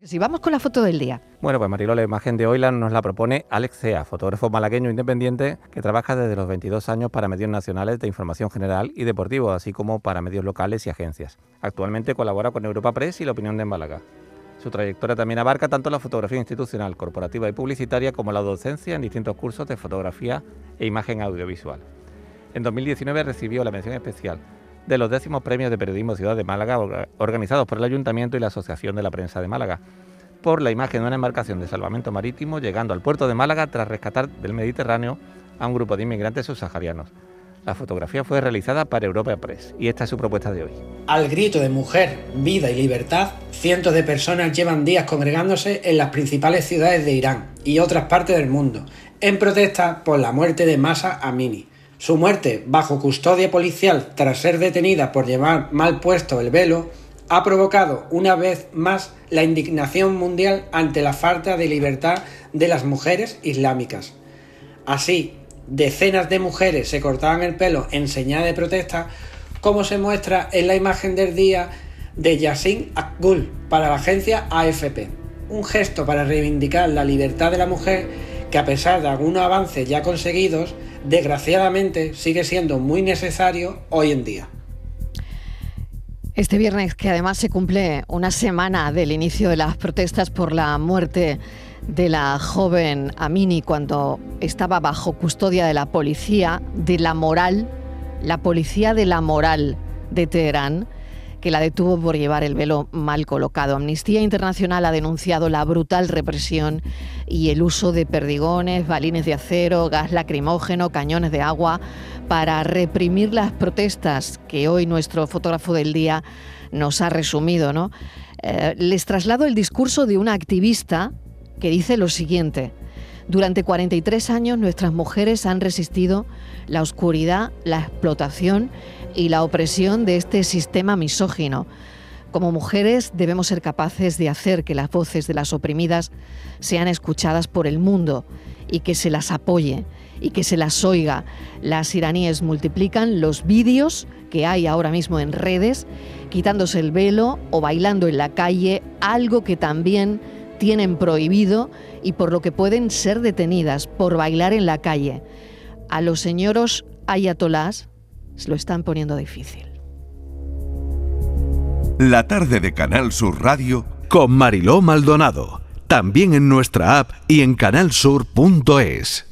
Si vamos con la foto del día. Bueno, pues Mariló, la imagen de hoy nos la propone Alex Cea, fotógrafo malagueño independiente que trabaja desde los 22 años para medios nacionales de información general y deportivo, así como para medios locales y agencias. Actualmente colabora con Europa Press y La Opinión de Málaga. Su trayectoria también abarca tanto la fotografía institucional, corporativa y publicitaria como la docencia en distintos cursos de fotografía e imagen audiovisual. En 2019 recibió la mención especial de los décimos premios de periodismo Ciudad de Málaga organizados por el Ayuntamiento y la Asociación de la Prensa de Málaga por la imagen de una embarcación de salvamento marítimo llegando al puerto de Málaga tras rescatar del Mediterráneo a un grupo de inmigrantes subsaharianos. La fotografía fue realizada para Europa Press y esta es su propuesta de hoy. Al grito de mujer, vida y libertad, cientos de personas llevan días congregándose en las principales ciudades de Irán y otras partes del mundo en protesta por la muerte de Masa Amini, su muerte bajo custodia policial tras ser detenida por llevar mal puesto el velo ha provocado una vez más la indignación mundial ante la falta de libertad de las mujeres islámicas. Así, decenas de mujeres se cortaban el pelo en señal de protesta, como se muestra en la imagen del día de Yassin Akgul para la agencia AFP. Un gesto para reivindicar la libertad de la mujer que a pesar de algunos avances ya conseguidos, desgraciadamente sigue siendo muy necesario hoy en día. Este viernes, que además se cumple una semana del inicio de las protestas por la muerte de la joven Amini cuando estaba bajo custodia de la policía de la moral, la policía de la moral de Teherán, que la detuvo por llevar el velo mal colocado. Amnistía Internacional ha denunciado la brutal represión y el uso de perdigones, balines de acero, gas lacrimógeno, cañones de agua para reprimir las protestas que hoy nuestro fotógrafo del día nos ha resumido. ¿no? Eh, les traslado el discurso de una activista que dice lo siguiente. Durante 43 años nuestras mujeres han resistido la oscuridad, la explotación y la opresión de este sistema misógino. Como mujeres debemos ser capaces de hacer que las voces de las oprimidas sean escuchadas por el mundo y que se las apoye y que se las oiga. Las iraníes multiplican los vídeos que hay ahora mismo en redes, quitándose el velo o bailando en la calle, algo que también tienen prohibido y por lo que pueden ser detenidas por bailar en la calle. A los señoros ayatolás se lo están poniendo difícil. La tarde de Canal Sur Radio con Mariló Maldonado, también en nuestra app y en canalsur.es.